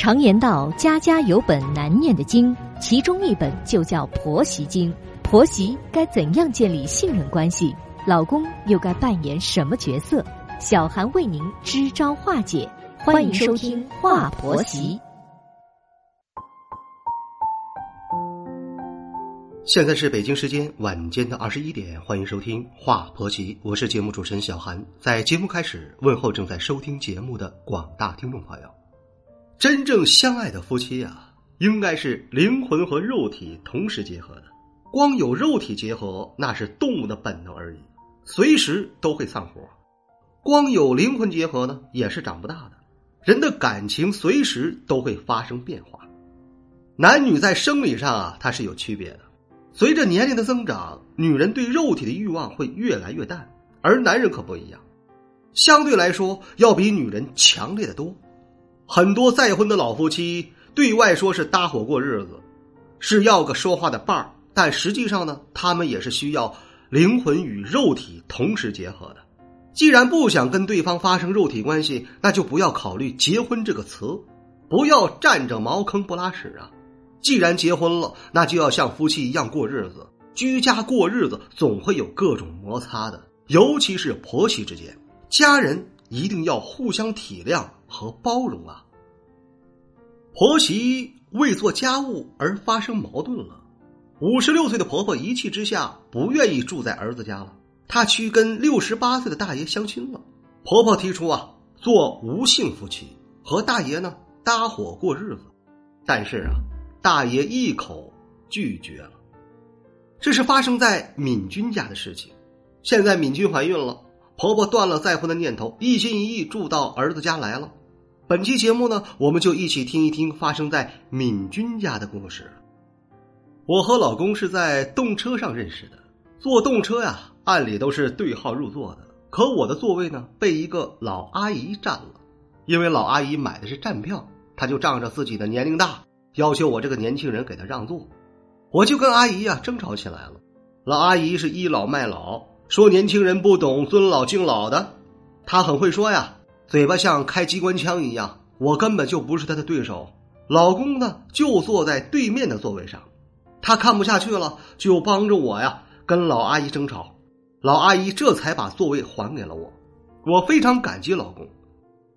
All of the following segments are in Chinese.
常言道：“家家有本难念的经”，其中一本就叫《婆媳经》。婆媳该怎样建立信任关系？老公又该扮演什么角色？小韩为您支招化解。欢迎收听《话婆媳》。现在是北京时间晚间的二十一点，欢迎收听《话婆媳》，我是节目主持人小韩。在节目开始，问候正在收听节目的广大听众朋友。真正相爱的夫妻啊，应该是灵魂和肉体同时结合的。光有肉体结合，那是动物的本能而已，随时都会散伙；光有灵魂结合呢，也是长不大的。人的感情随时都会发生变化。男女在生理上啊，它是有区别的。随着年龄的增长，女人对肉体的欲望会越来越淡，而男人可不一样，相对来说要比女人强烈的多。很多再婚的老夫妻对外说是搭伙过日子，是要个说话的伴儿，但实际上呢，他们也是需要灵魂与肉体同时结合的。既然不想跟对方发生肉体关系，那就不要考虑结婚这个词，不要占着茅坑不拉屎啊！既然结婚了，那就要像夫妻一样过日子。居家过日子总会有各种摩擦的，尤其是婆媳之间，家人一定要互相体谅。和包容啊！婆媳为做家务而发生矛盾了。五十六岁的婆婆一气之下不愿意住在儿子家了，她去跟六十八岁的大爷相亲了。婆婆提出啊，做无性夫妻，和大爷呢搭伙过日子。但是啊，大爷一口拒绝了。这是发生在敏君家的事情。现在敏君怀孕了，婆婆断了再婚的念头，一心一意住到儿子家来了。本期节目呢，我们就一起听一听发生在敏君家的故事。我和老公是在动车上认识的，坐动车呀，按理都是对号入座的。可我的座位呢，被一个老阿姨占了。因为老阿姨买的是站票，她就仗着自己的年龄大，要求我这个年轻人给她让座。我就跟阿姨呀争吵起来了。老阿姨是倚老卖老，说年轻人不懂尊老敬老的。她很会说呀。嘴巴像开机关枪一样，我根本就不是他的对手。老公呢，就坐在对面的座位上，他看不下去了，就帮着我呀跟老阿姨争吵。老阿姨这才把座位还给了我，我非常感激老公。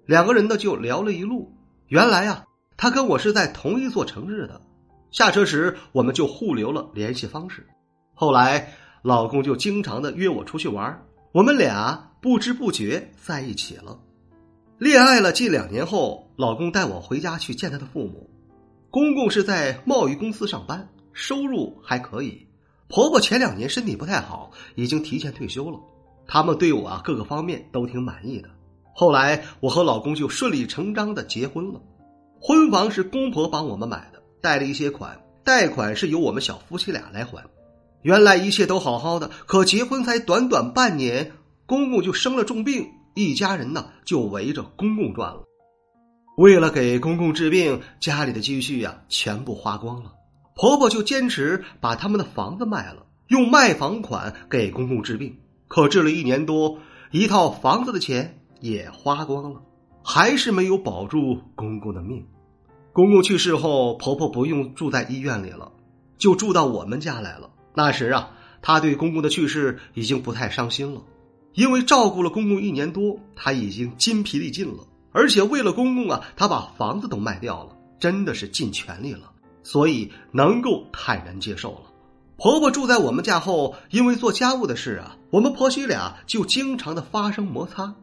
两个人呢就聊了一路，原来呀，他跟我是在同一座城市的。下车时我们就互留了联系方式。后来老公就经常的约我出去玩，我们俩不知不觉在一起了。恋爱了近两年后，老公带我回家去见他的父母。公公是在贸易公司上班，收入还可以。婆婆前两年身体不太好，已经提前退休了。他们对我啊各个方面都挺满意的。后来我和老公就顺理成章的结婚了。婚房是公婆帮我们买的，贷了一些款，贷款是由我们小夫妻俩来还。原来一切都好好的，可结婚才短短半年，公公就生了重病。一家人呢就围着公公转了，为了给公公治病，家里的积蓄呀全部花光了。婆婆就坚持把他们的房子卖了，用卖房款给公公治病。可治了一年多，一套房子的钱也花光了，还是没有保住公公的命。公公去世后，婆婆不用住在医院里了，就住到我们家来了。那时啊，她对公公的去世已经不太伤心了。因为照顾了公公一年多，他已经筋疲力尽了，而且为了公公啊，他把房子都卖掉了，真的是尽全力了，所以能够坦然接受了。婆婆住在我们家后，因为做家务的事啊，我们婆媳俩就经常的发生摩擦。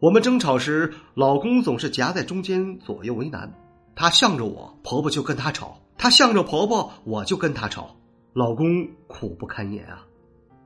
我们争吵时，老公总是夹在中间，左右为难。他向着我，婆婆就跟他吵；他向着婆婆，我就跟他吵。老公苦不堪言啊。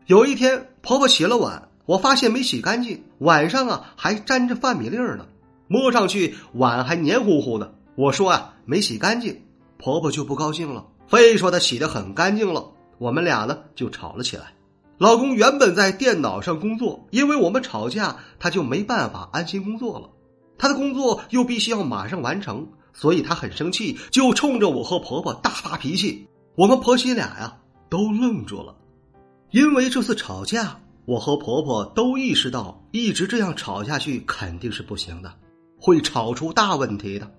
有一天，婆婆洗了碗。我发现没洗干净，碗上啊还沾着饭米粒儿呢，摸上去碗还黏糊糊的。我说啊没洗干净，婆婆就不高兴了，非说她洗的很干净了。我们俩呢就吵了起来。老公原本在电脑上工作，因为我们吵架，他就没办法安心工作了。他的工作又必须要马上完成，所以他很生气，就冲着我和婆婆大发脾气。我们婆媳俩呀都愣住了，因为这次吵架。我和婆婆都意识到，一直这样吵下去肯定是不行的，会吵出大问题的。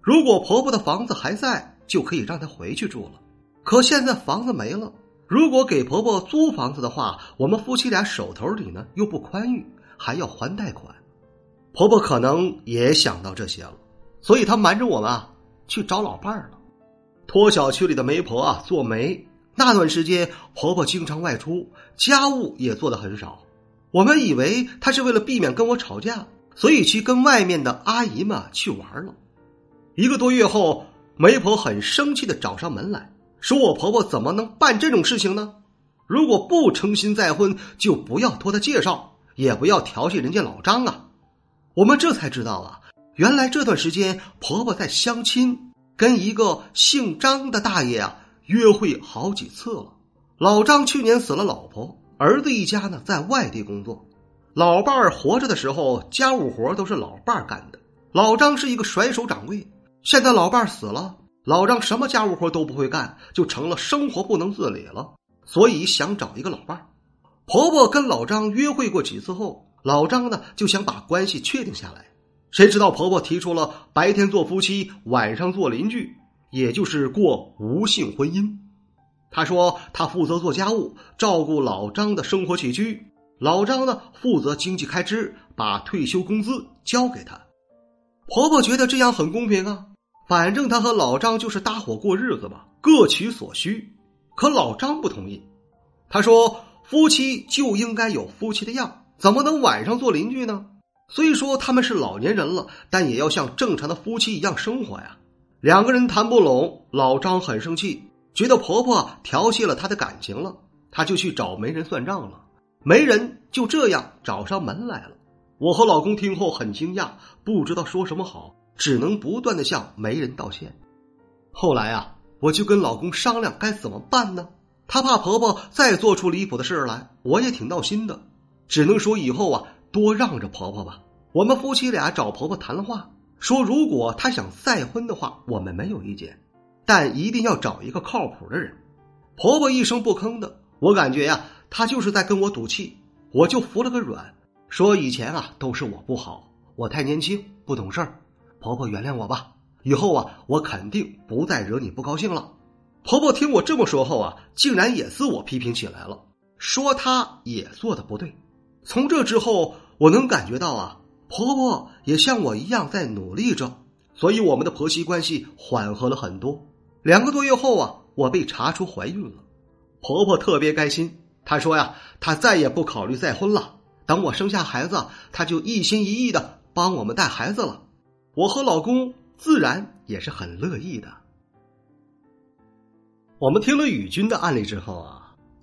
如果婆婆的房子还在，就可以让她回去住了。可现在房子没了，如果给婆婆租房子的话，我们夫妻俩手头里呢又不宽裕，还要还贷款。婆婆可能也想到这些了，所以她瞒着我们啊去找老伴儿了。托小区里的媒婆啊做媒，那段时间婆婆经常外出，家务也做的很少。我们以为她是为了避免跟我吵架，所以去跟外面的阿姨们去玩了。一个多月后，媒婆很生气的找上门来说：“我婆婆怎么能办这种事情呢？如果不诚心再婚，就不要托她介绍，也不要调戏人家老张啊！”我们这才知道啊，原来这段时间婆婆在相亲，跟一个姓张的大爷啊约会好几次了。老张去年死了老婆，儿子一家呢在外地工作，老伴儿活着的时候家务活都是老伴儿干的。老张是一个甩手掌柜，现在老伴儿死了，老张什么家务活都不会干，就成了生活不能自理了，所以想找一个老伴儿。婆婆跟老张约会过几次后。老张呢就想把关系确定下来，谁知道婆婆提出了白天做夫妻，晚上做邻居，也就是过无性婚姻。她说她负责做家务，照顾老张的生活起居，老张呢负责经济开支，把退休工资交给他。婆婆觉得这样很公平啊，反正她和老张就是搭伙过日子嘛，各取所需。可老张不同意，他说夫妻就应该有夫妻的样。怎么能晚上做邻居呢？虽说他们是老年人了，但也要像正常的夫妻一样生活呀。两个人谈不拢，老张很生气，觉得婆婆调戏了他的感情了，他就去找媒人算账了。媒人就这样找上门来了。我和老公听后很惊讶，不知道说什么好，只能不断的向媒人道歉。后来啊，我就跟老公商量该怎么办呢？他怕婆婆再做出离谱的事来，我也挺闹心的。只能说以后啊，多让着婆婆吧。我们夫妻俩找婆婆谈了话，说如果她想再婚的话，我们没有意见，但一定要找一个靠谱的人。婆婆一声不吭的，我感觉呀，她就是在跟我赌气。我就服了个软，说以前啊都是我不好，我太年轻不懂事儿。婆婆原谅我吧，以后啊我肯定不再惹你不高兴了。婆婆听我这么说后啊，竟然也自我批评起来了，说她也做的不对。从这之后，我能感觉到啊，婆婆也像我一样在努力着，所以我们的婆媳关系缓和了很多。两个多月后啊，我被查出怀孕了，婆婆特别开心。她说呀，她再也不考虑再婚了。等我生下孩子，她就一心一意的帮我们带孩子了。我和老公自然也是很乐意的。我们听了宇军的案例之后啊。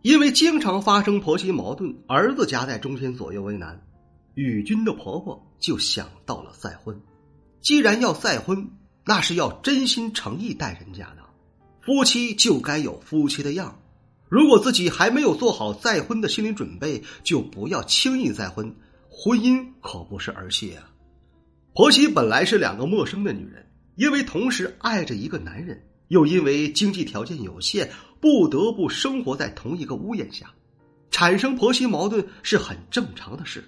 因为经常发生婆媳矛盾，儿子夹在中间左右为难，雨君的婆婆就想到了再婚。既然要再婚，那是要真心诚意待人家的，夫妻就该有夫妻的样。如果自己还没有做好再婚的心理准备，就不要轻易再婚。婚姻可不是儿戏啊！婆媳本来是两个陌生的女人，因为同时爱着一个男人。又因为经济条件有限，不得不生活在同一个屋檐下，产生婆媳矛盾是很正常的事。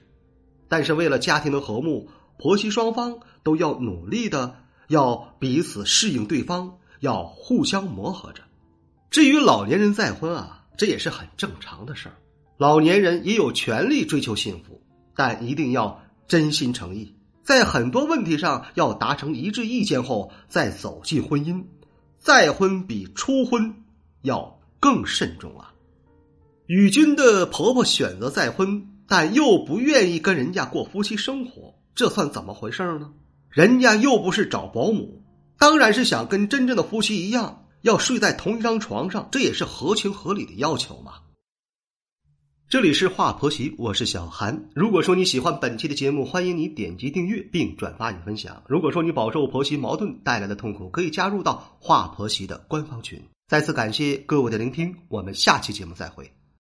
但是为了家庭的和睦，婆媳双方都要努力的，要彼此适应对方，要互相磨合着。至于老年人再婚啊，这也是很正常的事儿。老年人也有权利追求幸福，但一定要真心诚意，在很多问题上要达成一致意见后再走进婚姻。再婚比初婚要更慎重啊！雨君的婆婆选择再婚，但又不愿意跟人家过夫妻生活，这算怎么回事呢？人家又不是找保姆，当然是想跟真正的夫妻一样，要睡在同一张床上，这也是合情合理的要求嘛。这里是华婆媳，我是小韩。如果说你喜欢本期的节目，欢迎你点击订阅并转发与分享。如果说你饱受婆媳矛盾带来的痛苦，可以加入到华婆媳的官方群。再次感谢各位的聆听，我们下期节目再会。